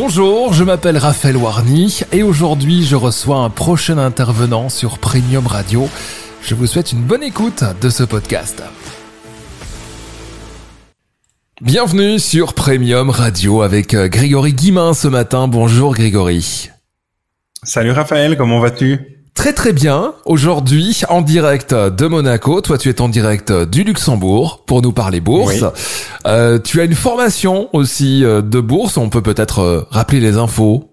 Bonjour, je m'appelle Raphaël Warny et aujourd'hui je reçois un prochain intervenant sur Premium Radio. Je vous souhaite une bonne écoute de ce podcast. Bienvenue sur Premium Radio avec euh, Grégory Guimin ce matin. Bonjour Grégory. Salut Raphaël, comment vas-tu? Très très bien. Aujourd'hui, en direct de Monaco. Toi, tu es en direct du Luxembourg pour nous parler bourse. Euh, tu as une formation aussi euh, de bourse. On peut peut-être euh, rappeler les infos.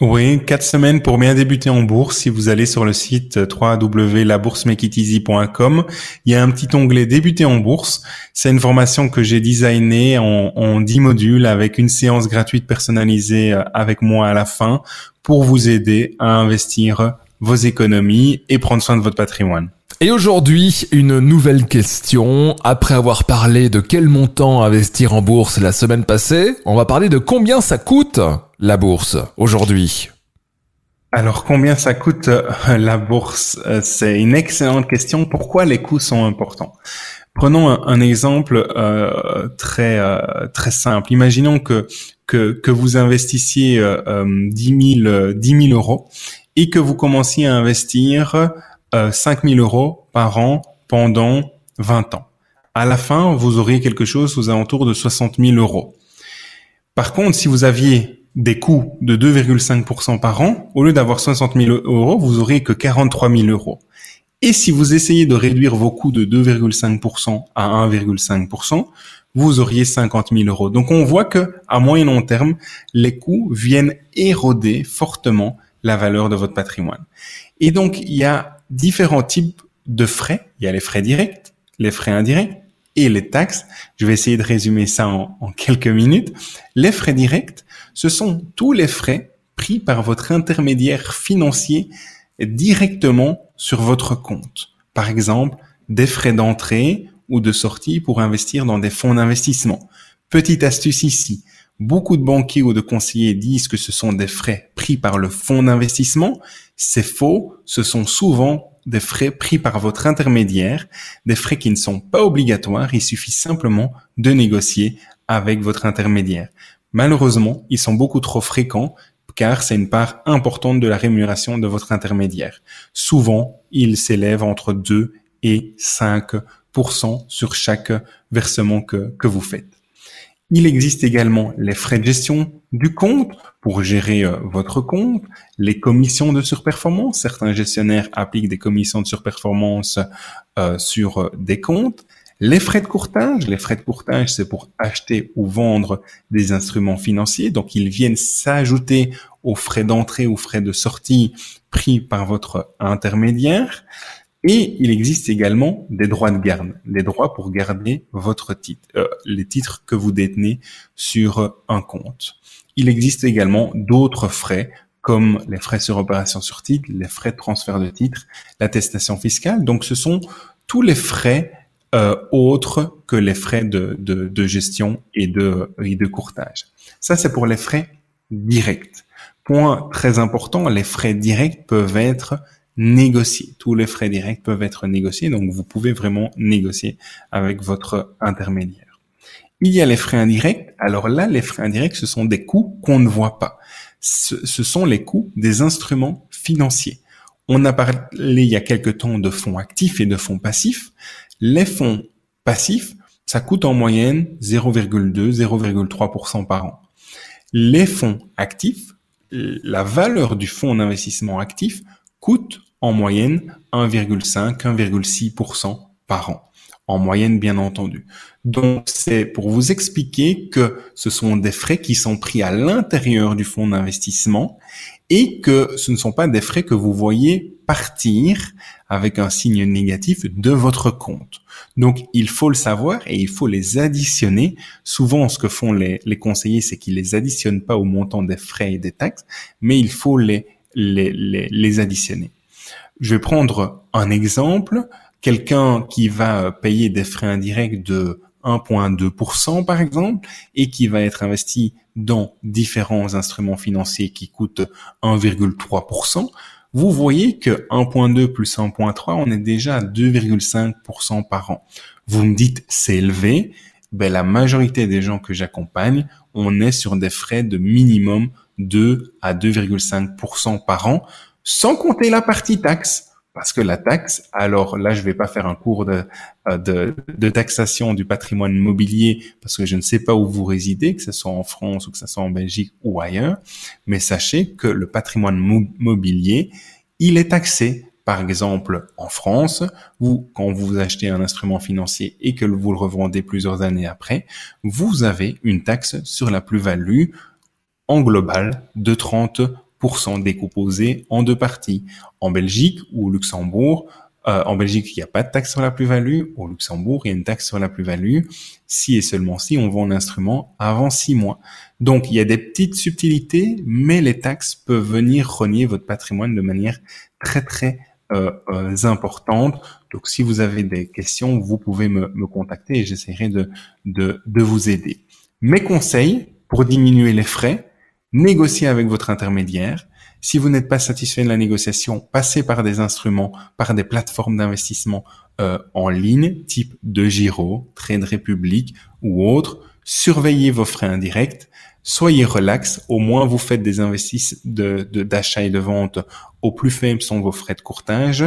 Oui, quatre semaines pour bien débuter en bourse. Si vous allez sur le site www.laboursemakeiteasy.com, il y a un petit onglet débuter en bourse. C'est une formation que j'ai designée en, en 10 modules avec une séance gratuite personnalisée avec moi à la fin pour vous aider à investir vos économies et prendre soin de votre patrimoine. Et aujourd'hui, une nouvelle question. Après avoir parlé de quel montant investir en bourse la semaine passée, on va parler de combien ça coûte la bourse aujourd'hui. Alors combien ça coûte euh, la bourse euh, C'est une excellente question. Pourquoi les coûts sont importants? Prenons un, exemple euh, très très simple. Imaginons que que, que vous investissiez euh, 10 000 10 000 euros et que vous commenciez à investir euh, 5 000 euros par an pendant 20 ans. À la fin, vous auriez quelque chose aux alentours de 60 000 euros. Par contre, si vous aviez des coûts de 2,5% par an, au lieu d'avoir 60 000 euros, vous auriez que 43 000 euros. Et si vous essayez de réduire vos coûts de 2,5% à 1,5%, vous auriez 50 000 euros. Donc on voit que à moyen long terme, les coûts viennent éroder fortement la valeur de votre patrimoine. Et donc, il y a différents types de frais. Il y a les frais directs, les frais indirects et les taxes. Je vais essayer de résumer ça en, en quelques minutes. Les frais directs, ce sont tous les frais pris par votre intermédiaire financier directement sur votre compte. Par exemple, des frais d'entrée ou de sortie pour investir dans des fonds d'investissement. Petite astuce ici, Beaucoup de banquiers ou de conseillers disent que ce sont des frais pris par le fonds d'investissement. C'est faux. Ce sont souvent des frais pris par votre intermédiaire, des frais qui ne sont pas obligatoires. Il suffit simplement de négocier avec votre intermédiaire. Malheureusement, ils sont beaucoup trop fréquents car c'est une part importante de la rémunération de votre intermédiaire. Souvent, ils s'élèvent entre 2 et 5% sur chaque versement que, que vous faites. Il existe également les frais de gestion du compte pour gérer euh, votre compte, les commissions de surperformance. Certains gestionnaires appliquent des commissions de surperformance euh, sur euh, des comptes. Les frais de courtage, les frais de courtage, c'est pour acheter ou vendre des instruments financiers. Donc, ils viennent s'ajouter aux frais d'entrée ou frais de sortie pris par votre intermédiaire. Et il existe également des droits de garde, des droits pour garder votre titre, les titres que vous détenez sur un compte. Il existe également d'autres frais comme les frais sur opération sur titre, les frais de transfert de titre, l'attestation fiscale. Donc ce sont tous les frais euh, autres que les frais de, gestion et de, courtage. Ça, c'est pour les frais directs. Point très important, les frais directs peuvent être négocier. Tous les frais directs peuvent être négociés, donc vous pouvez vraiment négocier avec votre intermédiaire. Il y a les frais indirects. Alors là, les frais indirects, ce sont des coûts qu'on ne voit pas. Ce, sont les coûts des instruments financiers. On a parlé il y a quelque temps de fonds actifs et de fonds passifs. Les fonds passifs, ça coûte en moyenne 0,2, 0,3% par an. Les fonds actifs, la valeur du fonds d'investissement actif coûte en moyenne 1,5-1,6% par an. En moyenne, bien entendu. Donc, c'est pour vous expliquer que ce sont des frais qui sont pris à l'intérieur du fonds d'investissement et que ce ne sont pas des frais que vous voyez partir avec un signe négatif de votre compte. Donc, il faut le savoir et il faut les additionner. Souvent, ce que font les, conseillers, c'est qu'ils les additionnent pas au montant des frais et des taxes, mais il faut les, les additionner. Je vais prendre un exemple. Quelqu'un qui va payer des frais indirects de 1,2% par exemple et qui va être investi dans différents instruments financiers qui coûtent 1,3%, vous voyez que 1.2 plus 1.3, on est déjà à 2,5% par an. Vous me dites c'est élevé, ben la majorité des gens que j'accompagne on est sur des frais de minimum 2 à 2,5% par an, sans compter la partie taxe. Parce que la taxe, alors là, je vais pas faire un cours de, euh, de, de, taxation du patrimoine mobilier parce que je ne sais pas où vous résidez, que ce soit en France ou que ce soit en Belgique ou ailleurs, mais sachez que le patrimoine mobilier, il est taxé. Par exemple, en France, vous, quand vous achetez un instrument financier et que vous le revendez plusieurs années après, vous avez une taxe sur la plus-value en global de 30 décomposé en deux parties. En Belgique ou au Luxembourg, euh, en Belgique, il n'y a pas de taxe sur la plus-value. Au Luxembourg, il y a une taxe sur la plus-value si et seulement si on vend l'instrument avant six mois. Donc, il y a des petites subtilités, mais les taxes peuvent venir renier votre patrimoine de manière très, très euh, euh, importante. Donc, si vous avez des questions, vous pouvez me, me contacter et j'essaierai de, de, de vous aider. Mes conseils pour diminuer les frais, négociez avec votre intermédiaire. Si vous n'êtes pas satisfait de la négociation, passez par des instruments, par des plateformes d'investissement euh, en ligne, type de Giro, Trade Republic ou autres. Surveillez vos frais indirects. Soyez relax. Au moins, vous faites des investissements d'achat de, et de vente au plus faible sont vos frais de courtage.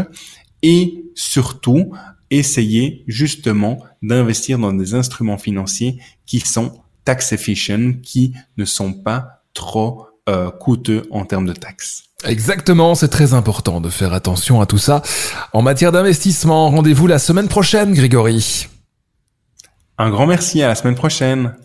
Et surtout, essayez justement d'investir dans des instruments financiers qui sont tax efficient, qui ne sont pas trop euh, coûteux en termes de taxes. Exactement, c'est très important de faire attention à tout ça. En matière d'investissement, rendez-vous la semaine prochaine, Grégory. Un grand merci, à la semaine prochaine.